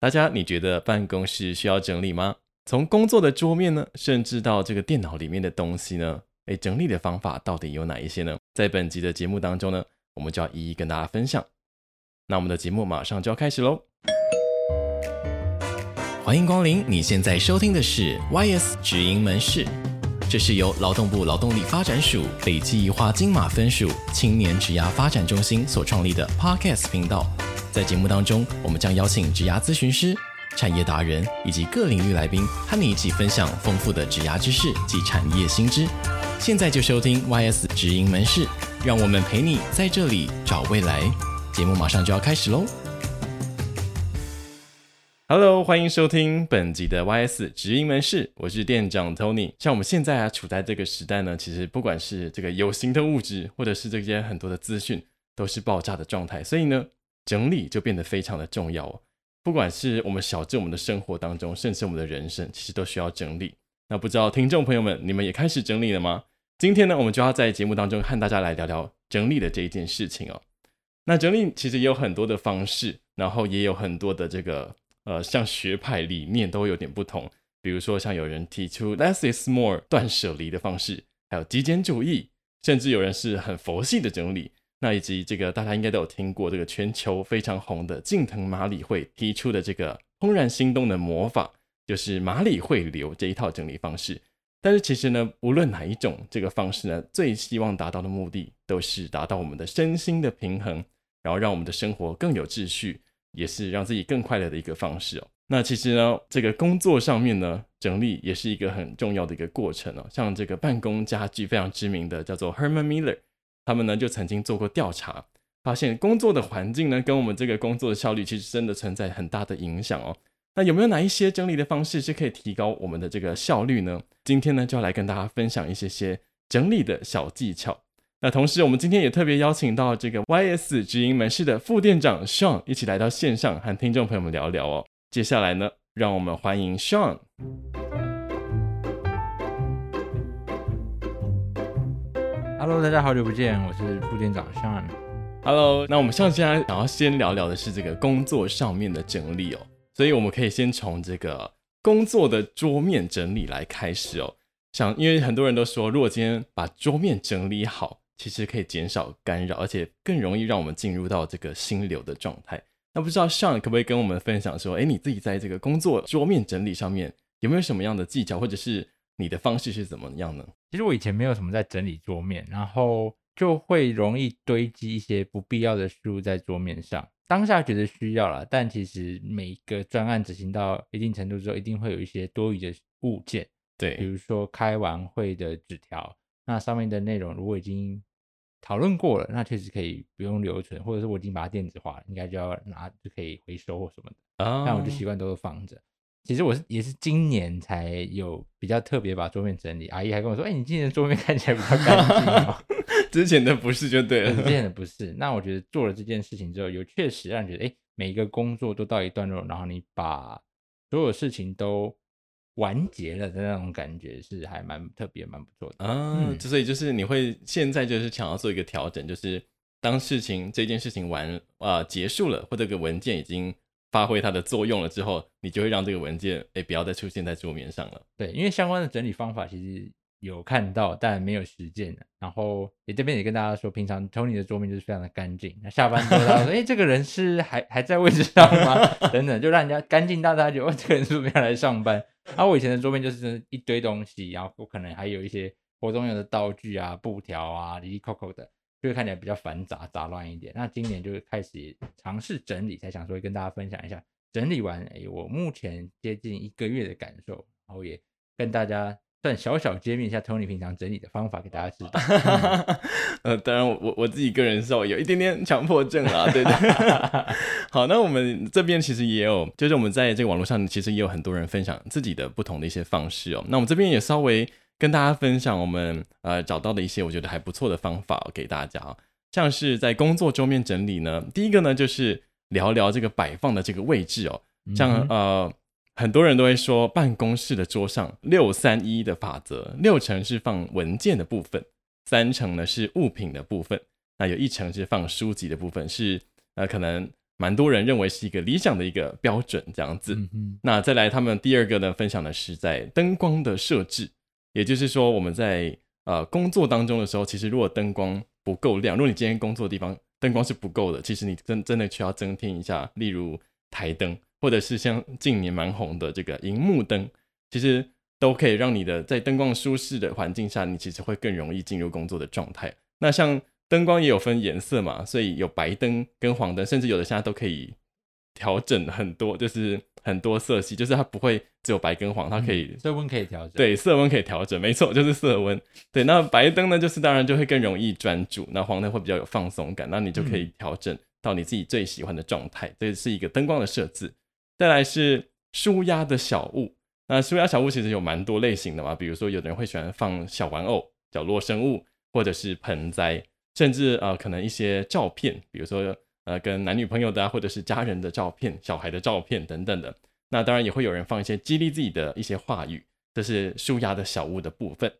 大家，你觉得办公室需要整理吗？从工作的桌面呢，甚至到这个电脑里面的东西呢，诶，整理的方法到底有哪一些呢？在本集的节目当中呢，我们就要一一跟大家分享。那我们的节目马上就要开始喽！欢迎光临，你现在收听的是 YS 直营门市，这是由劳动部劳动力发展署北基宜花金马分署青年职涯发展中心所创立的 Podcast 频道。在节目当中，我们将邀请职涯咨询师、产业达人以及各领域来宾，和你一起分享丰富的职涯知识及产业新知。现在就收听 YS 职营门市，让我们陪你在这里找未来。节目马上就要开始喽！Hello，欢迎收听本集的 YS 直营门市，我是店长 Tony。像我们现在啊，处在这个时代呢，其实不管是这个有形的物质，或者是这些很多的资讯，都是爆炸的状态，所以呢。整理就变得非常的重要哦，不管是我们小至我们的生活当中，甚至我们的人生，其实都需要整理。那不知道听众朋友们，你们也开始整理了吗？今天呢，我们就要在节目当中和大家来聊聊整理的这一件事情哦。那整理其实也有很多的方式，然后也有很多的这个呃，像学派理念都有点不同。比如说，像有人提出 less is more 断舍离的方式，还有极简主义，甚至有人是很佛系的整理。那以及这个大家应该都有听过这个全球非常红的近藤麻理惠提出的这个怦然心动的魔法，就是麻理惠流这一套整理方式。但是其实呢，无论哪一种这个方式呢，最希望达到的目的都是达到我们的身心的平衡，然后让我们的生活更有秩序，也是让自己更快乐的一个方式哦。那其实呢，这个工作上面呢，整理也是一个很重要的一个过程哦。像这个办公家具非常知名的叫做 Herman Miller。他们呢就曾经做过调查，发现工作的环境呢跟我们这个工作的效率其实真的存在很大的影响哦。那有没有哪一些整理的方式是可以提高我们的这个效率呢？今天呢就要来跟大家分享一些些整理的小技巧。那同时我们今天也特别邀请到这个 YS 直营门市的副店长 Sean 一起来到线上和听众朋友们聊聊哦。接下来呢，让我们欢迎 Sean。Hello，大家好久不见，我是副店长 Sean。Hello，那我们像现在想要先聊聊的是这个工作上面的整理哦，所以我们可以先从这个工作的桌面整理来开始哦。想，因为很多人都说，如果今天把桌面整理好，其实可以减少干扰，而且更容易让我们进入到这个心流的状态。那不知道 Sean 可不可以跟我们分享说，哎，你自己在这个工作桌面整理上面有没有什么样的技巧，或者是？你的方式是怎么样呢？其实我以前没有什么在整理桌面，然后就会容易堆积一些不必要的书在桌面上。当下觉得需要了，但其实每一个专案执行到一定程度之后，一定会有一些多余的物件。对，比如说开完会的纸条，那上面的内容如果已经讨论过了，那确实可以不用留存，或者是我已经把它电子化了，应该就要拿就可以回收或什么的。那、oh. 我就习惯都是放着。其实我是也是今年才有比较特别把桌面整理，阿姨还跟我说：“哎、欸，你今年的桌面看起来比较干净哦。”之前的不是就对了，之前的不是。那我觉得做了这件事情之后，有确实让你觉得，哎、欸，每一个工作都到一段落，然后你把所有事情都完结了的那种感觉，是还蛮特别、蛮不错的啊。嗯，所以就是你会现在就是想要做一个调整，就是当事情这件事情完啊、呃、结束了，或者这个文件已经。发挥它的作用了之后，你就会让这个文件哎不要再出现在桌面上了。对，因为相关的整理方法其实有看到，但没有实践。然后也这边也跟大家说，平常 Tony 的桌面就是非常的干净。那下班之后他说，哎，这个人是还还在位置上吗？等等，就让人家干净到大家觉得，哦，这个人是不是要来上班？啊我以前的桌面就是一堆东西，然后我可能还有一些活动用的道具啊、布条啊、哩哩扣扣的。就会看起来比较繁杂杂乱一点。那今年就开始尝试整理，才想说跟大家分享一下整理完哎，我目前接近一个月的感受，然后也跟大家算小小揭秘一下 Tony 平常整理的方法给大家知道。呃，当然我我自己个人是有一点点强迫症啦，对对。好，那我们这边其实也有，就是我们在这个网络上其实也有很多人分享自己的不同的一些方式哦。那我们这边也稍微。跟大家分享我们呃找到的一些我觉得还不错的方法给大家啊，像是在工作桌面整理呢，第一个呢就是聊聊这个摆放的这个位置哦，像呃很多人都会说办公室的桌上六三一的法则，六成是放文件的部分，三成呢是物品的部分，那有一成是放书籍的部分，是呃可能蛮多人认为是一个理想的一个标准这样子。那再来，他们第二个呢，分享的是在灯光的设置，也就是说，我们在呃工作当中的时候，其实如果灯光不够亮，如果你今天工作的地方灯光是不够的，其实你真真的需要增添一下，例如台灯，或者是像近年蛮红的这个荧幕灯，其实都可以让你的在灯光舒适的环境下，你其实会更容易进入工作的状态。那像灯光也有分颜色嘛，所以有白灯跟黄灯，甚至有的现在都可以调整很多，就是很多色系，就是它不会只有白跟黄，它可以、嗯、色温可以调整。对，色温可以调整，没错，就是色温。对，那白灯呢，就是当然就会更容易专注，那黄灯会比较有放松感，那你就可以调整到你自己最喜欢的状态。这是一个灯光的设置。再来是舒压的小物，那舒压小物其实有蛮多类型的嘛，比如说有的人会喜欢放小玩偶、角落生物，或者是盆栽。甚至呃，可能一些照片，比如说呃，跟男女朋友的啊，或者是家人的照片、小孩的照片等等的。那当然也会有人放一些激励自己的一些话语，这是舒压的小物的部分。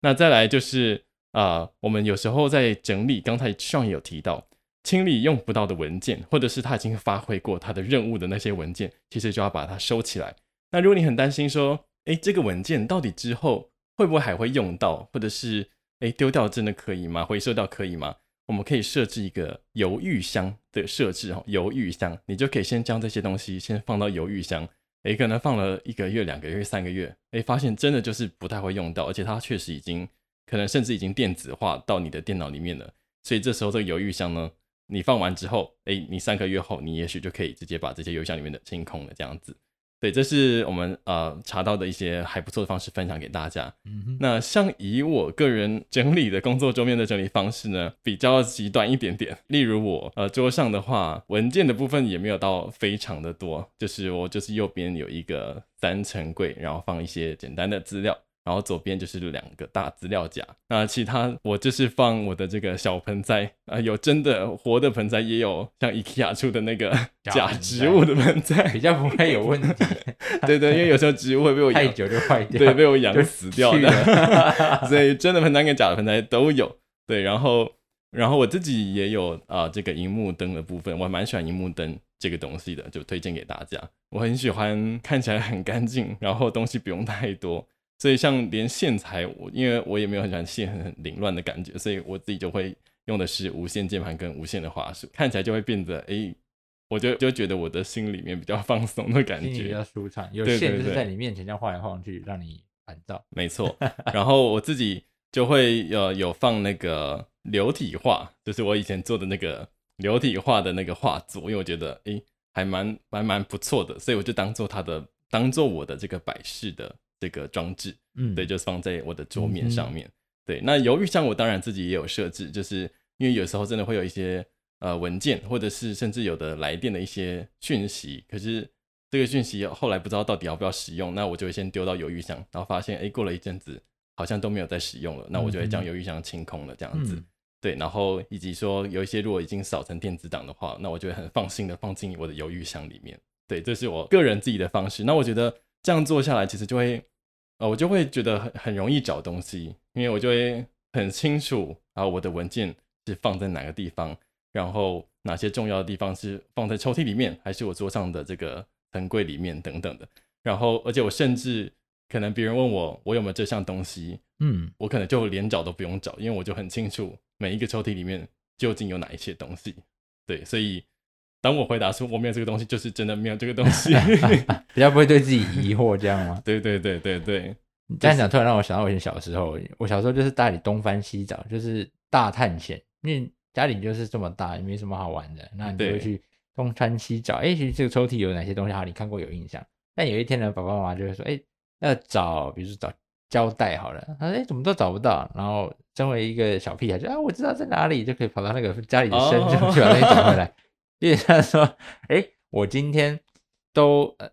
那再来就是啊、呃，我们有时候在整理，刚才上也有提到，清理用不到的文件，或者是他已经发挥过他的任务的那些文件，其实就要把它收起来。那如果你很担心说，哎，这个文件到底之后会不会还会用到，或者是哎，丢掉真的可以吗？回收掉可以吗？我们可以设置一个犹豫箱的设置哦，犹豫箱，你就可以先将这些东西先放到犹豫箱。哎，可能放了一个月、两个月、三个月，哎，发现真的就是不太会用到，而且它确实已经可能甚至已经电子化到你的电脑里面了。所以这时候这个犹豫箱呢，你放完之后，哎，你三个月后，你也许就可以直接把这些邮箱里面的清空了，这样子。对，这是我们呃查到的一些还不错的方式，分享给大家。嗯哼，那像以我个人整理的工作桌面的整理方式呢，比较极端一点点。例如我呃桌上的话，文件的部分也没有到非常的多，就是我就是右边有一个三层柜，然后放一些简单的资料。然后左边就是两个大资料夹，那其他我就是放我的这个小盆栽啊、呃，有真的活的盆栽，也有像 IKEA 出的那个假植物的盆栽，比较不会有问题。对对，因为有时候植物会被我 养太久就坏掉，对，被我养死掉的，所以真的盆栽跟假的盆栽都有。对，然后然后我自己也有啊、呃，这个荧幕灯的部分，我还蛮喜欢荧幕灯这个东西的，就推荐给大家。我很喜欢看起来很干净，然后东西不用太多。所以像连线材，我因为我也没有很喜欢线很凌乱的感觉，所以我自己就会用的是无线键盘跟无线的滑鼠，看起来就会变得哎、欸，我就就觉得我的心里面比较 放松的感觉，比较舒畅。有线就是在你面前这样晃来晃去，让你烦躁。没错。然后我自己就会呃有放那个流体画，就是我以前做的那个流体画的那个画作，因为我觉得哎、欸、还蛮还蛮不错的，所以我就当做它的当做我的这个摆饰的。这个装置，嗯，对，就是放在我的桌面上面。嗯、对，那犹豫箱我当然自己也有设置，就是因为有时候真的会有一些呃文件，或者是甚至有的来电的一些讯息，可是这个讯息后来不知道到底要不要使用，那我就会先丢到犹豫箱，然后发现哎，过了一阵子好像都没有再使用了，那我就会将犹豫箱清空了这样子。嗯、对，然后以及说有一些如果已经扫成电子档的话，那我就会很放心的放进我的犹豫箱里面。对，这是我个人自己的方式。那我觉得。这样做下来，其实就会，呃，我就会觉得很很容易找东西，因为我就会很清楚啊，我的文件是放在哪个地方，然后哪些重要的地方是放在抽屉里面，还是我桌上的这个层柜里面等等的。然后，而且我甚至可能别人问我我有没有这项东西，嗯，我可能就连找都不用找，因为我就很清楚每一个抽屉里面究竟有哪一些东西。对，所以。当我回答说我没有这个东西，就是真的没有这个东西，比较不会对自己疑惑这样吗？对对对对对，你这样讲突然让我想到我以前小时候，我小时候就是家里东翻西找，就是大探险，因为家里就是这么大，也没什么好玩的，那你就会去东翻西找，哎，其实这个抽屉有哪些东西好，你看过有印象。但有一天呢，爸爸妈妈就会说，哎，要找，比如说找胶带好了，他说，哎，怎么都找不到，然后身为一个小屁孩，就啊，我知道在哪里，就可以跑到那个家里的深处去把东西找回来。因为他说：“哎、欸，我今天都呃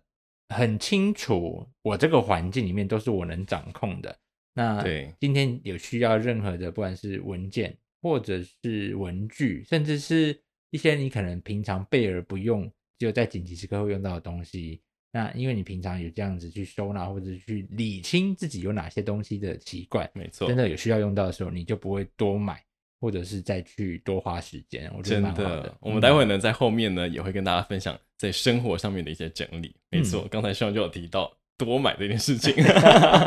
很清楚，我这个环境里面都是我能掌控的。那对今天有需要任何的，不管是文件或者是文具，甚至是一些你可能平常备而不用，只有在紧急时刻会用到的东西。那因为你平常有这样子去收纳或者去理清自己有哪些东西的习惯，没错，真的有需要用到的时候，你就不会多买。或者是再去多花时间，我觉得蛮好的。真的，我们待会呢，在后面呢，也会跟大家分享在生活上面的一些整理。没错，刚才希望就有提到多买这件事情。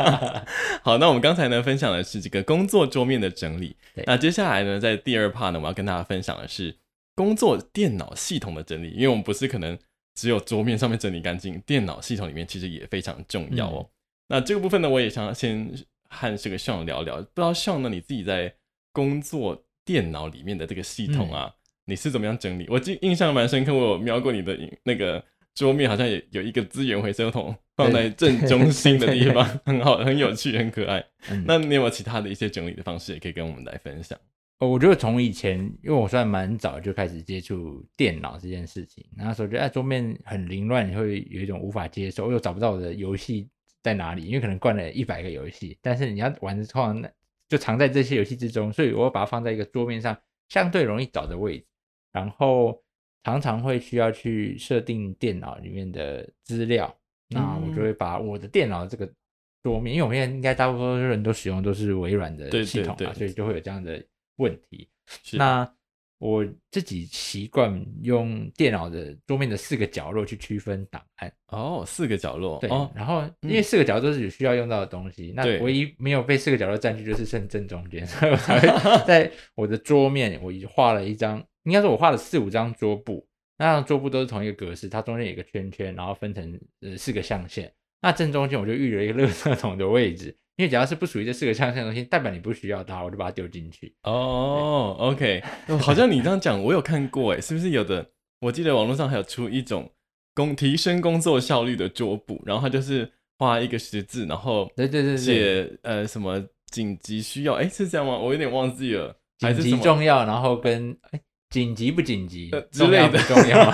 好，那我们刚才呢，分享的是这个工作桌面的整理。那接下来呢，在第二 part 呢，我要跟大家分享的是工作电脑系统的整理，因为我们不是可能只有桌面上面整理干净，电脑系统里面其实也非常重要哦。嗯、那这个部分呢，我也想先和这个 Sean 聊聊，不知道 Sean 呢，你自己在。工作电脑里面的这个系统啊，嗯、你是怎么样整理？我记印象蛮深刻，我有瞄过你的那个桌面，好像也有一个资源回收桶放在正中心的地方，很好，很有趣，很可爱。嗯、那你有没有其他的一些整理的方式，也可以跟我们来分享？哦，我觉得从以前，因为我算蛮早就开始接触电脑这件事情，那时候觉得桌面很凌乱，你会有一种无法接受，我又找不到我的游戏在哪里，因为可能灌了一百个游戏，但是你要玩的话，那就藏在这些游戏之中，所以我把它放在一个桌面上相对容易找的位置，然后常常会需要去设定电脑里面的资料，嗯、那我就会把我的电脑这个桌面，因为我们现在应该大部分人都使用都是微软的系统嘛，所以就会有这样的问题。那我自己习惯用电脑的桌面的四个角落去区分档案。哦，四个角落。对。哦、然后，因为四个角落都是有需要用到的东西，嗯、那唯一没有被四个角落占据就是剩正中间，所以我才会 在我的桌面，我画了一张，应该说我画了四五张桌布，那张桌布都是同一个格式，它中间有一个圈圈，然后分成呃四个象限。那正中间我就预留一个垃圾桶的位置。因为只要是不属于这四个象限的东西，代表你不需要它，我就把它丢进去。哦、oh，OK，好像你这样讲，我有看过，哎，是不是有的？我记得网络上还有出一种工提升工作效率的桌布，然后它就是画一个十字，然后对对对写呃什么紧急需要，哎，是这样吗？我有点忘记了，紧急重要，然后跟哎。紧急不紧急？之类的。重要，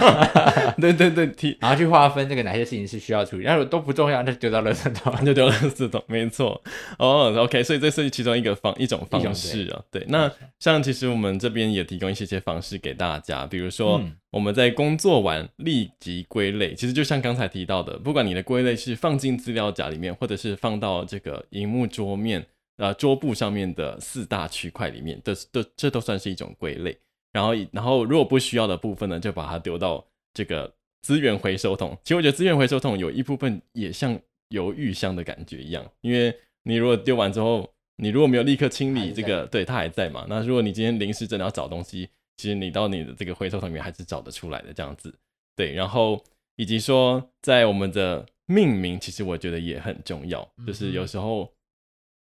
对 对对，然后去划分这个哪些事情是需要处理，然后都不重要，那就丢到垃圾桶，就丢垃圾桶，没错。哦，OK，所以这是其中一个方一种方式啊。对，那像其实我们这边也提供一些些方式给大家，比如说我们在工作完立即归类，其实就像刚才提到的，不管你的归类是放进资料夹里面，或者是放到这个荧幕桌面呃桌布上面的四大区块里面，这都这都算是一种归类。然后，然后如果不需要的部分呢，就把它丢到这个资源回收桶。其实我觉得资源回收桶有一部分也像犹豫箱的感觉一样，因为你如果丢完之后，你如果没有立刻清理这个，对，它还在嘛。那如果你今天临时真的要找东西，其实你到你的这个回收桶里面还是找得出来的这样子。对，然后以及说在我们的命名，其实我觉得也很重要，就是有时候，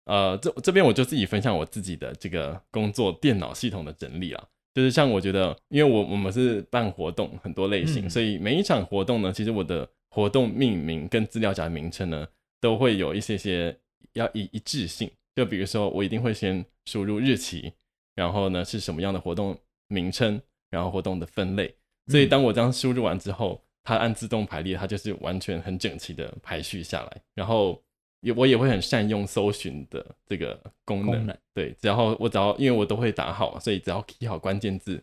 呃，这这边我就自己分享我自己的这个工作电脑系统的整理啊。就是像我觉得，因为我我们是办活动很多类型，嗯、所以每一场活动呢，其实我的活动命名跟资料夹名称呢，都会有一些些要一一致性。就比如说，我一定会先输入日期，然后呢是什么样的活动名称，然后活动的分类。所以当我这样输入完之后，它按自动排列，它就是完全很整齐的排序下来，然后。也我也会很善用搜寻的这个功能，功能对，只要我只要因为我都会打好，所以只要 key 好关键字，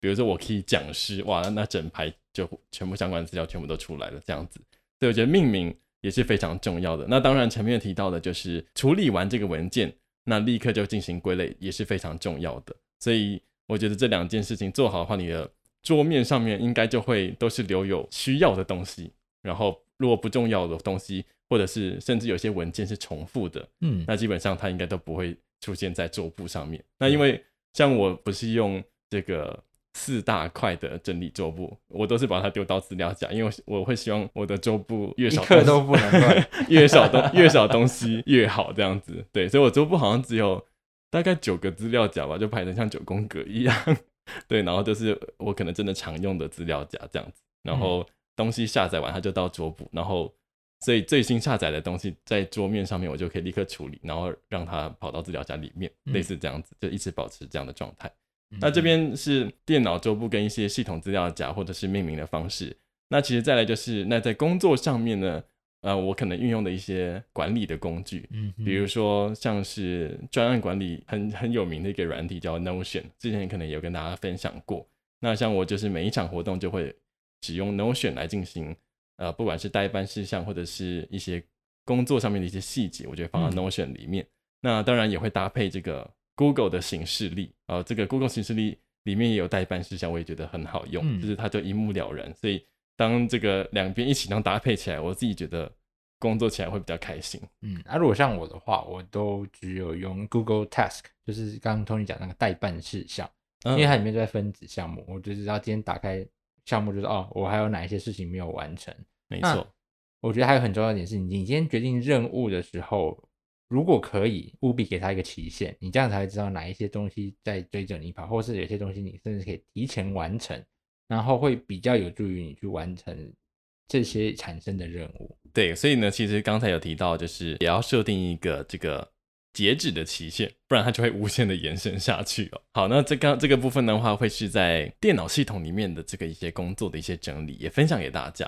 比如说我 key 讲师，哇，那整排就全部相关资料全部都出来了，这样子。所以我觉得命名也是非常重要的。那当然前面提到的就是处理完这个文件，那立刻就进行归类也是非常重要的。所以我觉得这两件事情做好的话，你的桌面上面应该就会都是留有需要的东西，然后如果不重要的东西。或者是甚至有些文件是重复的，嗯，那基本上它应该都不会出现在桌布上面。那因为像我不是用这个四大块的整理桌布，我都是把它丢到资料夹，因为我会希望我的桌布越少，都不能乱，越少东越少东西越好，这样子。对，所以我桌布好像只有大概九个资料夹吧，就排成像九宫格一样。对，然后就是我可能真的常用的资料夹这样子，然后东西下载完它就到桌布，然后。所以最新下载的东西在桌面上面，我就可以立刻处理，然后让它跑到资料夹里面，类似这样子，就一直保持这样的状态。嗯、那这边是电脑桌布跟一些系统资料夹或者是命名的方式。那其实再来就是，那在工作上面呢，呃，我可能运用的一些管理的工具，嗯，比如说像是专案管理很很有名的一个软体叫 Notion，之前可能也有跟大家分享过。那像我就是每一场活动就会使用 Notion 来进行。呃，不管是代办事项或者是一些工作上面的一些细节，我觉得放到 Notion 里面。嗯、那当然也会搭配这个 Google 的行事历啊，这个 Google 行事历里面也有代办事项，我也觉得很好用，嗯、就是它就一目了然。所以当这个两边一起能搭配起来，我自己觉得工作起来会比较开心。嗯，啊，如果像我的话，我都只有用 Google Task，就是刚刚 Tony 讲那个代办事项，嗯、因为它里面都在分子项目，我就知道今天打开项目就是哦，我还有哪一些事情没有完成。没错，我觉得还有很重要一点是，你今天决定任务的时候。如果可以，务必给他一个期限，你这样才会知道哪一些东西在追着你跑，或是有些东西你甚至可以提前完成，然后会比较有助于你去完成这些产生的任务。对，所以呢，其实刚才有提到，就是也要设定一个这个截止的期限，不然它就会无限的延伸下去哦。好，那这刚这个部分的话，会是在电脑系统里面的这个一些工作的一些整理，也分享给大家。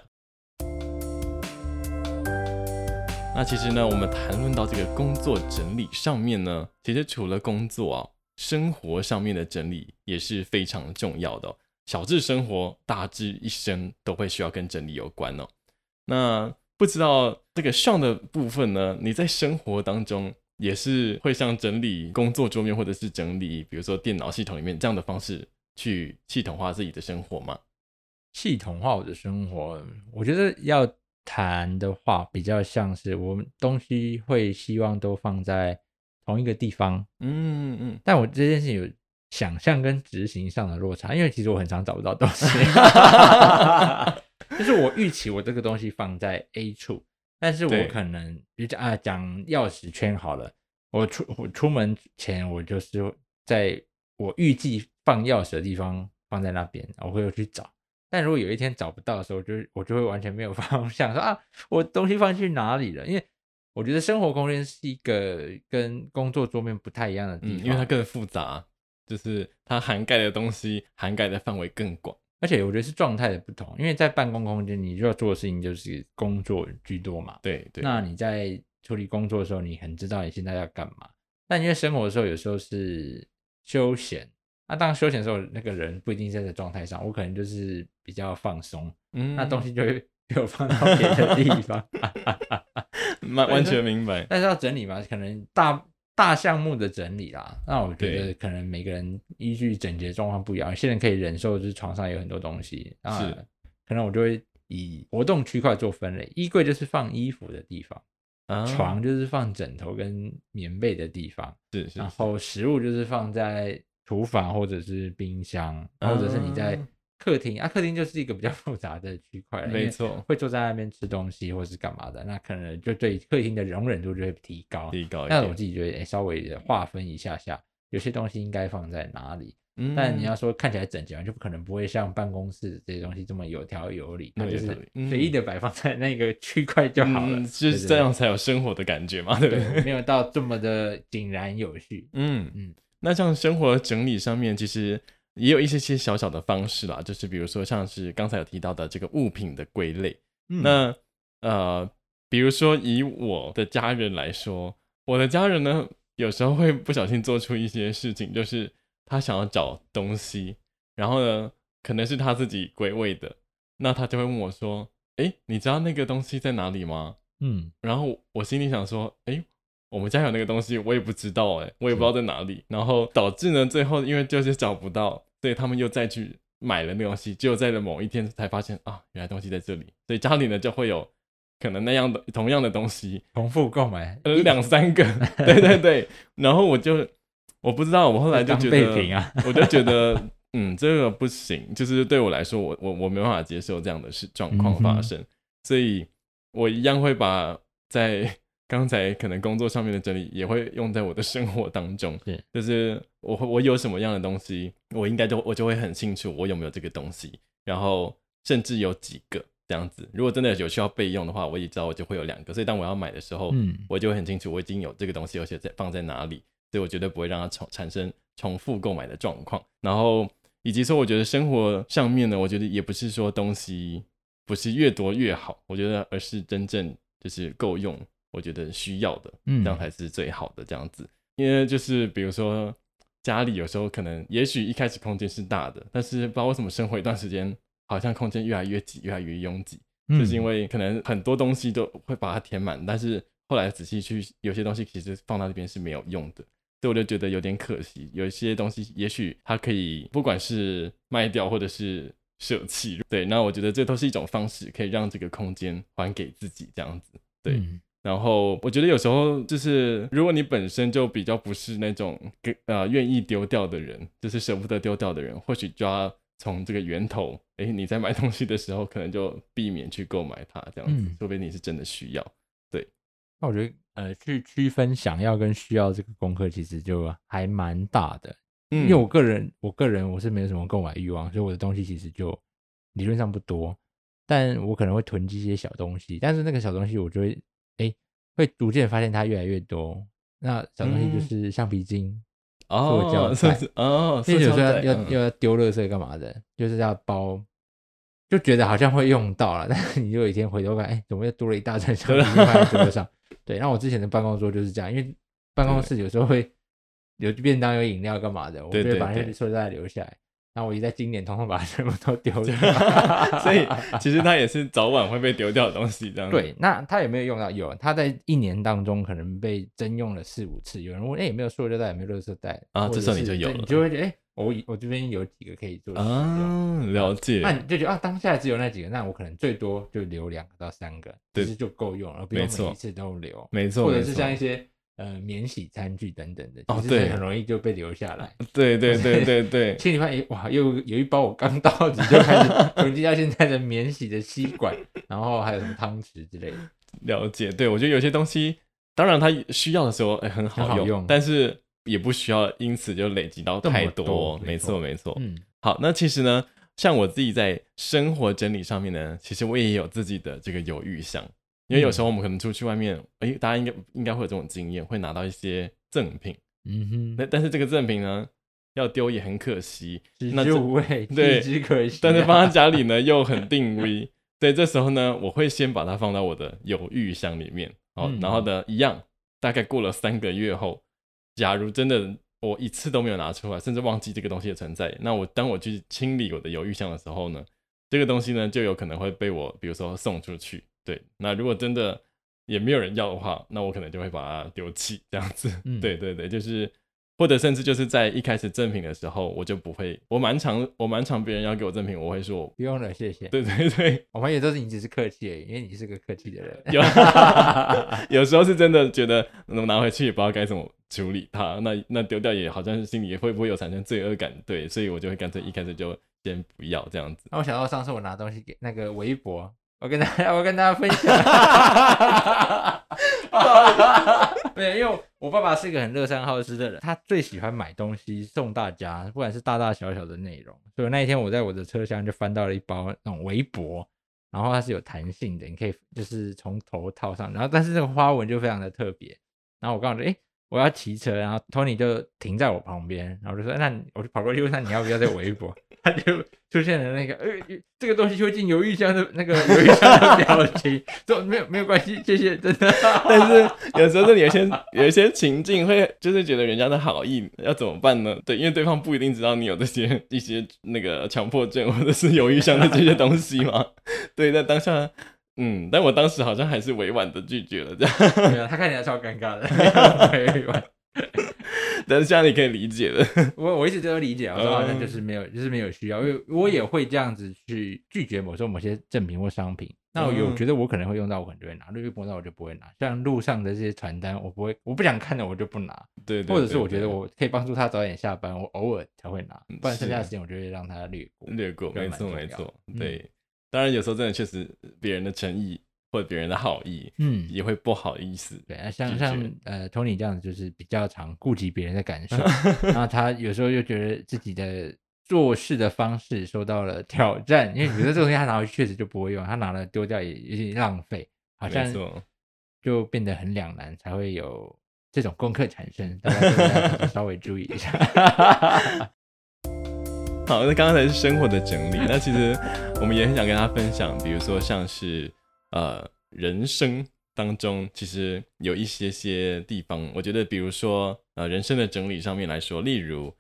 那其实呢，我们谈论到这个工作整理上面呢，其实除了工作啊，生活上面的整理也是非常重要的。小至生活，大至一生都会需要跟整理有关哦。那不知道这个上的部分呢，你在生活当中也是会像整理工作桌面，或者是整理比如说电脑系统里面这样的方式去系统化自己的生活吗？系统化我的生活，我觉得要。谈的话比较像是我们东西会希望都放在同一个地方，嗯嗯，但我这件事情有想象跟执行上的落差，因为其实我很常找不到东西，就是我预期我这个东西放在 A 处，但是我可能比如啊讲钥匙圈好了，我出我出门前我就是在我预计放钥匙的地方放在那边，我会去找。但如果有一天找不到的时候，就我就会完全没有 方向，说啊，我东西放去哪里了？因为我觉得生活空间是一个跟工作桌面不太一样的地方，嗯，因为它更复杂，就是它涵盖的东西涵盖的范围更广，而且我觉得是状态的不同。因为在办公空间，你就要做的事情就是工作居多嘛，对对。那你在处理工作的时候，你很知道你现在要干嘛。但因为生活的时候，有时候是休闲。那、啊、当休闲的时候，那个人不一定在这状态上，我可能就是比较放松，嗯，那东西就会被我放到别的地方，完完全明白。但是要整理嘛，可能大大项目的整理啦，那我觉得可能每个人依据整洁状况不一样，有些人可以忍受就是床上有很多东西，啊，可能我就会以活动区块做分类，衣柜就是放衣服的地方，啊、床就是放枕头跟棉被的地方，是，是是，然后食物就是放在。厨房或者是冰箱，或者是你在客厅、嗯、啊，客厅就是一个比较 复杂的区块，没错，会坐在那边吃东西或是干嘛的，那可能就对客厅的容忍度就会提高，提高。那我自己觉得，哎，稍微的划分一下下，有些东西应该放在哪里。嗯，但你要说看起来整洁，就不可能不会像办公室这些东西这么有条有理，那就是随意的摆放在那个区块就好了，嗯、就是这样才有生活的感觉嘛，对不对？没有到这么的井然有序。嗯嗯。嗯那像生活整理上面，其实也有一些些小小的方式啦，就是比如说像是刚才有提到的这个物品的归类。嗯、那呃，比如说以我的家人来说，我的家人呢，有时候会不小心做出一些事情，就是他想要找东西，然后呢，可能是他自己归位的，那他就会问我说：“诶，你知道那个东西在哪里吗？”嗯，然后我心里想说：“诶。”我们家有那个东西，我也不知道哎，我也不知道在哪里，然后导致呢，最后因为就是找不到，所以他们又再去买了那个东西，只有在了某一天才发现啊，原来东西在这里，所以家里呢就会有可能那样的同样的东西重复购买，呃，两三个，对对对，然后我就我不知道，我后来就觉得，啊、我就觉得，嗯，这个不行，就是对我来说，我我我没办法接受这样的事状况发生，嗯、所以我一样会把在。刚才可能工作上面的整理也会用在我的生活当中，是就是我我有什么样的东西，我应该都我就会很清楚我有没有这个东西，然后甚至有几个这样子。如果真的有需要备用的话，我也知道我就会有两个，所以当我要买的时候，嗯，我就会很清楚我已经有这个东西，而且在放在哪里，所以我绝对不会让它重产生重复购买的状况。然后以及说，我觉得生活上面呢，我觉得也不是说东西不是越多越好，我觉得而是真正就是够用。我觉得需要的，嗯这样才是最好的这样子。嗯、因为就是比如说家里有时候可能，也许一开始空间是大的，但是不知道为什么生活一段时间，好像空间越来越挤，越来越拥挤，嗯、就是因为可能很多东西都会把它填满，但是后来仔细去，有些东西其实放到那边是没有用的。所以我就觉得有点可惜。有一些东西，也许它可以不管是卖掉或者是舍弃，对，那我觉得这都是一种方式，可以让这个空间还给自己这样子，对。嗯然后我觉得有时候就是，如果你本身就比较不是那种给呃愿意丢掉的人，就是舍不得丢掉的人，或许就要从这个源头，哎，你在买东西的时候，可能就避免去购买它，这样子，除非你是真的需要。对，那我觉得呃，去区分想要跟需要这个功课，其实就还蛮大的。嗯，因为我个人，我个人我是没有什么购买欲望，所以我的东西其实就理论上不多，但我可能会囤积一些小东西，但是那个小东西我就会。哎，会逐渐发现它越来越多。那小东西就是橡皮筋、塑胶袋哦，所以有时候要要要丢垃圾干嘛的，就是要包，就觉得好像会用到了，但是你就有一天回头看，哎，怎么又多了一大串橡皮筋放在桌子上？对，那我之前的办公桌就是这样，因为办公室有时候会有便当、有饮料干嘛的，我就会把那些塑料袋留下来。那我一在今年通通把它 全部都丢掉，所以其实它也是早晚会被丢掉的东西，这样。对，那它有没有用到？有，它在一年当中可能被征用了四五次。有人问，哎、欸，有没有塑料袋？有没有垃圾袋？啊，这时候你就有了，你就会觉得，哎、欸，我我这边有几个可以做啊，了解。那你就觉得啊，当下只有那几个，那我可能最多就留两个到三个，其实就够用了，不用每一次都留。没错，或者是像一些。呃，免洗餐具等等的，哦，对很容易就被留下来。对对对对对，前几天哇，又有一包我刚到你就开始 囤积到现在的免洗的吸管，然后还有什么汤匙之类的。了解，对我觉得有些东西，当然它需要的时候哎很好用，好用，但是也不需要因此就累积到太多。多没错没错，嗯，好，那其实呢，像我自己在生活整理上面呢，其实我也有自己的这个犹豫项。因为有时候我们可能出去外面，哎、嗯，大家应该应该会有这种经验，会拿到一些赠品。嗯哼，那但是这个赠品呢，要丢也很可惜，那就对，只可惜、啊。但是放在家里呢，又很定 位。对，这时候呢，我会先把它放到我的犹豫箱里面。好，嗯、然后呢，一样，大概过了三个月后，假如真的我一次都没有拿出来，甚至忘记这个东西的存在，那我当我去清理我的犹豫箱的时候呢，这个东西呢，就有可能会被我，比如说送出去。对，那如果真的也没有人要的话，那我可能就会把它丢弃，这样子。嗯、对对对，就是或者甚至就是在一开始赠品的时候，我就不会，我蛮常我蛮常别人要给我赠品，我会说不用了，谢谢。对对对，我发现都是你只是客气而已，因为你是个客气的人。有，有时候是真的觉得能拿回去也不知道该怎么处理它，那那丢掉也好像是心里也会不会有产生罪恶感？对，所以我就会干脆一开始就先不要这样子。那我想到上次我拿东西给那个微博。我跟大家，我跟大家分享，没有，因为我爸爸是一个很乐善好施的人，他最喜欢买东西送大家，不管是大大小小的内容。所以那一天我在我的车厢就翻到了一包那种围脖，然后它是有弹性的，你可以就是从头套上，然后但是这个花纹就非常的特别。然后我刚好说，哎，我要骑车，然后 Tony 就停在我旁边，然后就说，那我就跑过去问他，你要不要这个围脖？他就出现了那个，呃，这个东西会进犹豫箱的那个犹豫箱的表情，说没有没有关系，谢谢，真的。但是有时候这里有些有些情境会就是觉得人家的好意要怎么办呢？对，因为对方不一定知道你有这些一些那个强迫症或者是犹豫箱的这些东西嘛。对，在当下，嗯，但我当时好像还是委婉的拒绝了，这样。对啊，他看起来超尴尬的，委婉。但是这样你可以理解的，我我一直都理解，我说好像就是没有，嗯、就是没有需要，因为我也会这样子去拒绝某时候某些赠品或商品。那我有觉得我可能会用到，我可能就会拿；如果不用到，我就不会拿。像路上的这些传单，我不会，我不想看的我就不拿。对，对，对，对，或者是我觉得我可以帮助他早点下班，我偶尔才会拿，不然剩下的时间我就会让他略过。略过，没错没错，对。嗯、当然有时候真的确实别人的诚意。或者别人的好意，嗯，也会不好意思。对啊，像像呃，Tony 这样子，就是比较常顾及别人的感受，然后他有时候又觉得自己的做事的方式受到了挑战，因为觉得这东西他拿回去确实就不会用，他拿了丢掉也有点浪费，好像就变得很两难，才会有这种功课产生。大家稍微注意一下。好，那刚才是生活的整理，那其实我们也很想跟大家分享，比如说像是。呃，人生当中其实有一些些地方，我觉得，比如说，呃，人生的整理上面来说，例如，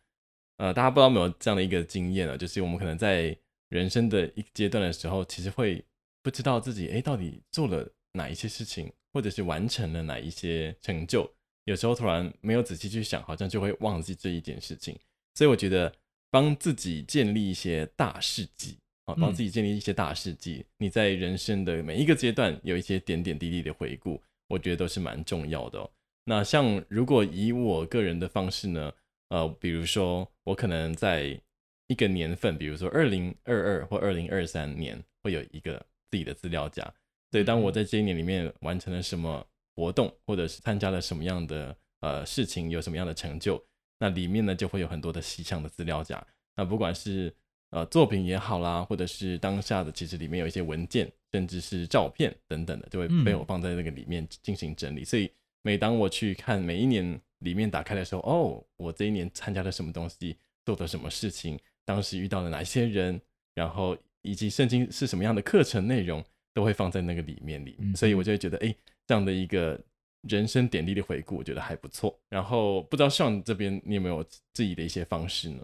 呃，大家不知道没有这样的一个经验啊，就是我们可能在人生的一个阶段的时候，其实会不知道自己，哎，到底做了哪一些事情，或者是完成了哪一些成就，有时候突然没有仔细去想，好像就会忘记这一件事情。所以我觉得帮自己建立一些大事迹啊，帮自己建立一些大事迹，嗯、你在人生的每一个阶段有一些点点滴滴的回顾，我觉得都是蛮重要的哦。那像如果以我个人的方式呢，呃，比如说我可能在一个年份，比如说二零二二或二零二三年，会有一个自己的资料夹。对，当我在这一年里面完成了什么活动，或者是参加了什么样的呃事情，有什么样的成就，那里面呢就会有很多的细项的资料夹。那不管是呃作品也好啦，或者是当下的，其实里面有一些文件，甚至是照片等等的，就会被我放在那个里面进行整理。嗯、所以每当我去看每一年里面打开的时候，哦，我这一年参加了什么东西，做的什么事情。当时遇到了哪些人，然后以及圣经是什么样的课程内容，都会放在那个里面里，嗯、所以我就会觉得，哎，这样的一个人生点滴的回顾，我觉得还不错。然后不知道 Sean 这边你有没有自己的一些方式呢？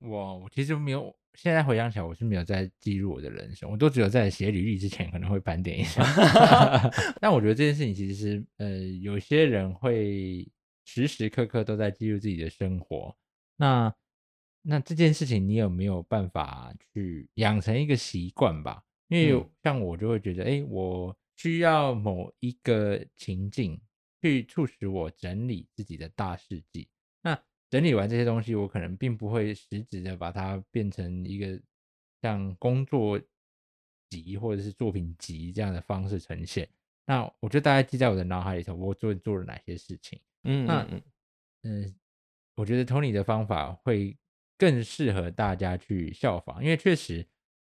我，我其实没有，现在回想起来，我是没有在记录我的人生，我都只有在写履历之前可能会盘点一下。但我觉得这件事情其实是，呃，有些人会时时刻刻都在记录自己的生活，那。那这件事情你有没有办法去养成一个习惯吧？因为像我就会觉得，哎，我需要某一个情境去促使我整理自己的大事记。那整理完这些东西，我可能并不会实质的把它变成一个像工作集或者是作品集这样的方式呈现。那我就大概记在我的脑海里头，我做做了哪些事情。嗯，那嗯，我觉得 Tony 的方法会。更适合大家去效仿，因为确实，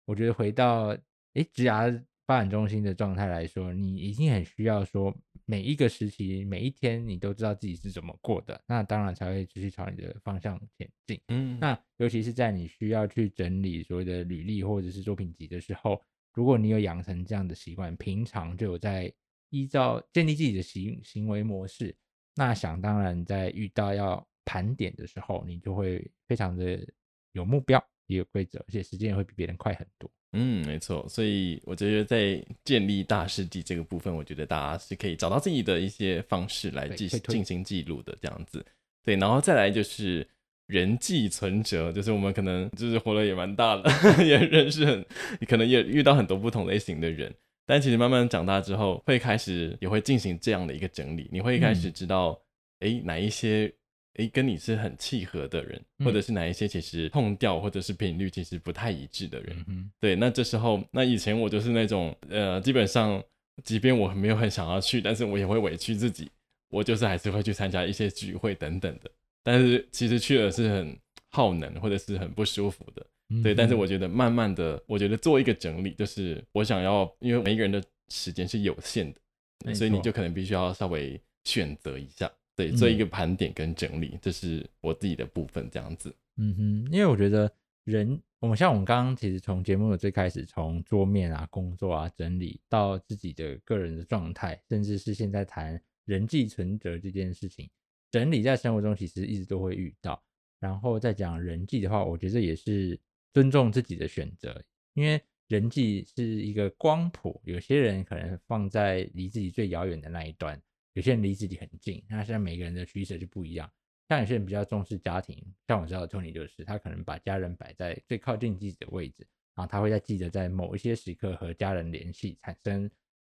我觉得回到诶职涯发展中心的状态来说，你已经很需要说每一个时期、每一天，你都知道自己是怎么过的，那当然才会继续朝你的方向前进。嗯，那尤其是在你需要去整理所谓的履历或者是作品集的时候，如果你有养成这样的习惯，平常就有在依照建立自己的行行为模式，那想当然在遇到要盘点的时候，你就会非常的有目标，也有规则，而且时间也会比别人快很多。嗯，没错。所以我觉得在建立大事记这个部分，我觉得大家是可以找到自己的一些方式来进进行记录的这样子。对，然后再来就是人际存折，就是我们可能就是活得也蛮大了，也认识很，可能也遇到很多不同类型的人，但其实慢慢长大之后，会开始也会进行这样的一个整理，你会开始知道，哎、嗯，哪一些。诶，跟你是很契合的人，或者是哪一些其实碰调或者是频率其实不太一致的人，嗯、对，那这时候，那以前我就是那种，呃，基本上，即便我没有很想要去，但是我也会委屈自己，我就是还是会去参加一些聚会等等的，但是其实去了是很耗能或者是很不舒服的，对，嗯、但是我觉得慢慢的，我觉得做一个整理，就是我想要，因为每一个人的时间是有限的，所以你就可能必须要稍微选择一下。对，做一个盘点跟整理，这是我自己的部分，这样子。嗯哼，因为我觉得人，我们像我们刚刚其实从节目的最开始，从桌面啊、工作啊整理到自己的个人的状态，甚至是现在谈人际存折这件事情，整理在生活中其实一直都会遇到。然后再讲人际的话，我觉得也是尊重自己的选择，因为人际是一个光谱，有些人可能放在离自己最遥远的那一端。有些人离自己很近，那现在每个人的取舍就不一样。像有些人比较重视家庭，像我知道 Tony 就是，他可能把家人摆在最靠近自己的位置，然后他会在记得在某一些时刻和家人联系，产生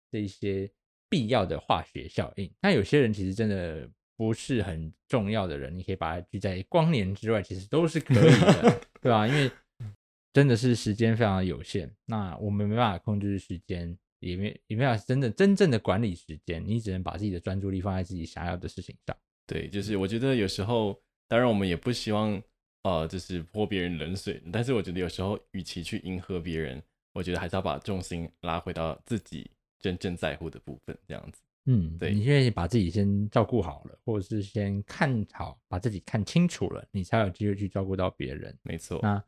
这一些必要的化学效应。那有些人其实真的不是很重要的人，你可以把它聚在光年之外，其实都是可以的，对吧？因为真的是时间非常有限，那我们没办法控制时间。也没也没有真正真正的管理时间，你只能把自己的专注力放在自己想要的事情上。对，就是我觉得有时候，当然我们也不希望，呃，就是泼别人冷水。但是我觉得有时候，与其去迎合别人，我觉得还是要把重心拉回到自己真正在乎的部分，这样子。嗯，对，你愿意把自己先照顾好了，或者是先看好，把自己看清楚了，你才有机会去照顾到别人。没错。那。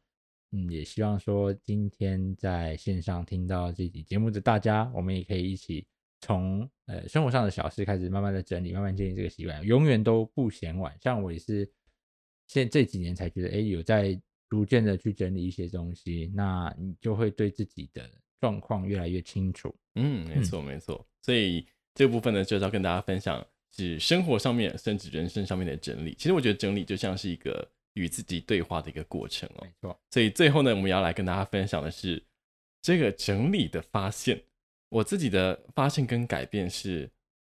嗯，也希望说今天在线上听到这期节目的大家，我们也可以一起从呃生活上的小事开始，慢慢的整理，慢慢建立这个习惯，永远都不嫌晚。像我也是现这几年才觉得，哎，有在逐渐的去整理一些东西，那你就会对自己的状况越来越清楚。嗯，没错没错。所以这部分呢，就是要跟大家分享是生活上面，甚至人生上面的整理。其实我觉得整理就像是一个与自己对话的一个过程哦。没错。所以最后呢，我们要来跟大家分享的是这个整理的发现。我自己的发现跟改变是，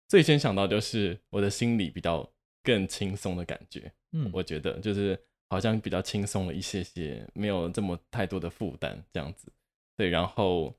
最先想到就是我的心里比较更轻松的感觉。嗯，我觉得就是好像比较轻松了一些些，没有这么太多的负担这样子。对，然后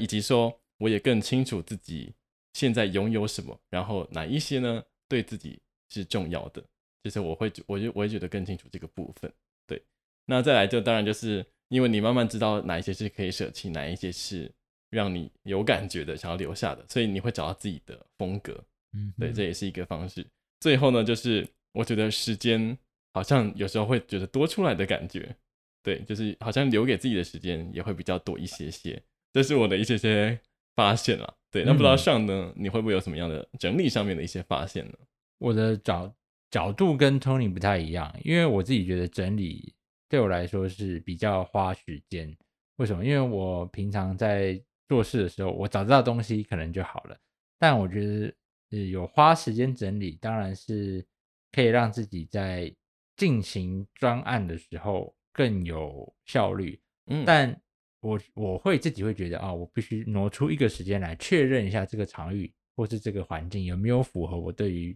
以及说我也更清楚自己。现在拥有什么，然后哪一些呢？对自己是重要的，就是我会，我就我也觉得更清楚这个部分。对，那再来就当然就是因为你慢慢知道哪一些是可以舍弃，哪一些是让你有感觉的，想要留下的，所以你会找到自己的风格。嗯，对，这也是一个方式。最后呢，就是我觉得时间好像有时候会觉得多出来的感觉，对，就是好像留给自己的时间也会比较多一些些。这是我的一些些发现了。对，那不知道上呢，嗯、你会不会有什么样的整理上面的一些发现呢？我的角角度跟 Tony 不太一样，因为我自己觉得整理对我来说是比较花时间。为什么？因为我平常在做事的时候，我找到东西可能就好了。但我觉得，呃，有花时间整理，当然是可以让自己在进行专案的时候更有效率。嗯，但。我我会自己会觉得啊，我必须挪出一个时间来确认一下这个场域或是这个环境有没有符合我对于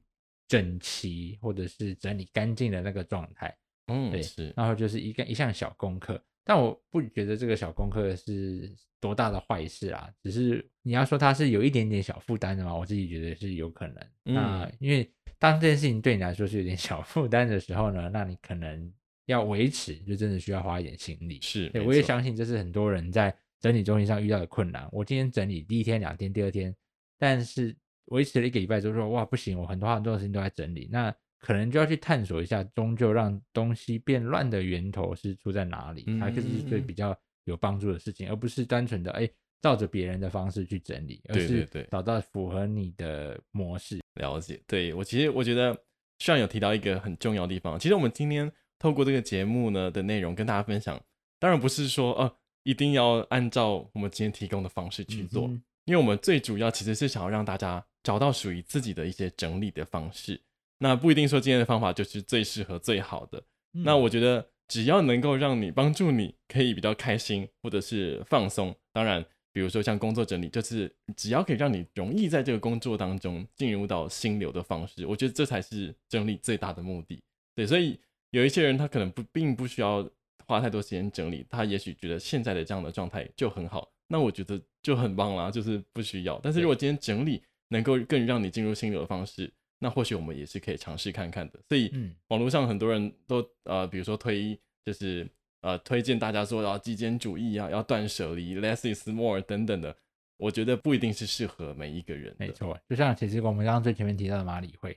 整齐或者是整理干净的那个状态。嗯，对，是。然后就是一个一项小功课，但我不觉得这个小功课是多大的坏事啊，只是你要说它是有一点点小负担的嘛，我自己觉得是有可能。嗯，那因为当这件事情对你来说是有点 小负担的时候呢，那你可能。要维持，就真的需要花一点心力。是，对，我也相信这是很多人在整理中心上遇到的困难。我今天整理第一天、两天、第二天，但是维持了一个礼拜之后说，哇，不行，我很多很多的事情都在整理，那可能就要去探索一下，终究让东西变乱的源头是出在哪里，它就是对比较有帮助的事情，而不是单纯的哎照着别人的方式去整理，而是找到符合你的模式。了解，对，我其实我觉得，上有提到一个很重要的地方，其实我们今天。透过这个节目呢的内容跟大家分享，当然不是说呃一定要按照我们今天提供的方式去做，嗯、因为我们最主要其实是想要让大家找到属于自己的一些整理的方式。那不一定说今天的方法就是最适合最好的。嗯、那我觉得只要能够让你帮助你可以比较开心或者是放松，当然比如说像工作整理，就是只要可以让你容易在这个工作当中进入到心流的方式，我觉得这才是整理最大的目的。对，所以。有一些人他可能不并不需要花太多时间整理，他也许觉得现在的这样的状态就很好，那我觉得就很棒啦，就是不需要。但是如果今天整理能够更让你进入心流的方式，那或许我们也是可以尝试看看的。所以，网络上很多人都呃，比如说推就是呃推荐大家说要极简主义啊，要断舍离，less is more 等等的，我觉得不一定是适合每一个人。没错，就像其实我们刚刚最前面提到的马里会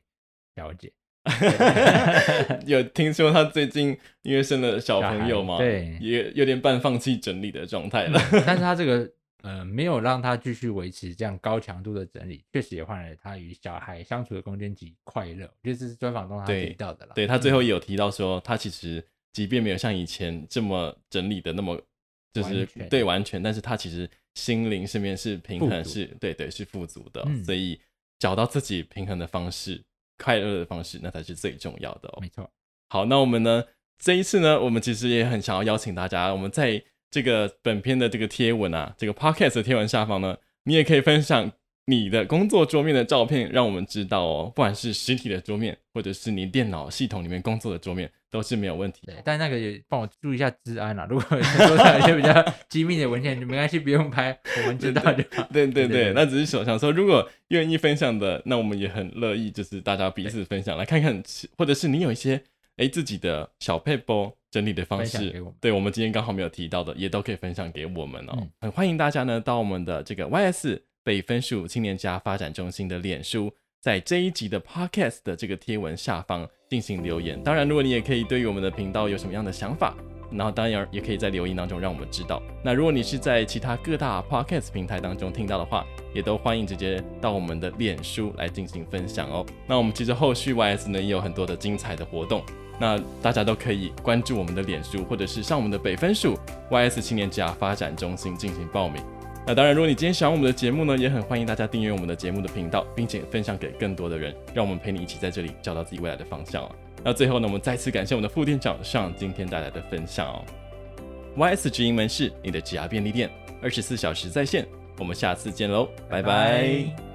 小姐。有听说他最近因为生了小朋友嘛，对，也有点半放弃整理的状态了。但是他这个呃，没有让他继续维持这样高强度的整理，确实也换来了他与小孩相处的空间及快乐。我觉得这是专访中他提到的了。对，对他最后也有提到说，他其实即便没有像以前这么整理的那么就是完对完全，但是他其实心灵上面是平衡是，是对对是富足的，嗯、所以找到自己平衡的方式。快乐的方式，那才是最重要的哦。没错。好，那我们呢？这一次呢，我们其实也很想要邀请大家，我们在这个本片的这个贴文啊，这个 podcast 的贴文下方呢，你也可以分享你的工作桌面的照片，让我们知道哦。不管是实体的桌面，或者是你电脑系统里面工作的桌面。都是没有问题，对，但那个也帮我注意一下治安啦。如果桌上有一些比较机密的文件，没关系，不用拍，我们知道就好。对对对，那只是想想说，如果愿意分享的，那我们也很乐意，就是大家彼此分享，对来看看，或者是你有一些哎自己的小撇步整理的方式，我对我们今天刚好没有提到的，也都可以分享给我们哦。嗯、很欢迎大家呢到我们的这个 YS 北分数青年家发展中心的脸书。在这一集的 Podcast 的这个贴文下方进行留言。当然，如果你也可以对于我们的频道有什么样的想法，然后当然也可以在留言当中让我们知道。那如果你是在其他各大 Podcast 平台当中听到的话，也都欢迎直接到我们的脸书来进行分享哦。那我们其实后续 YS 呢也有很多的精彩的活动，那大家都可以关注我们的脸书，或者是上我们的北分署 YS 青年职涯发展中心进行报名。那当然，如果你今天喜欢我们的节目呢，也很欢迎大家订阅我们的节目的频道，并且分享给更多的人，让我们陪你一起在这里找到自己未来的方向哦。那最后呢，我们再次感谢我们的副店长上今天带来的分享哦。YS 直营门市，你的职涯便利店，二十四小时在线。我们下次见喽，拜拜。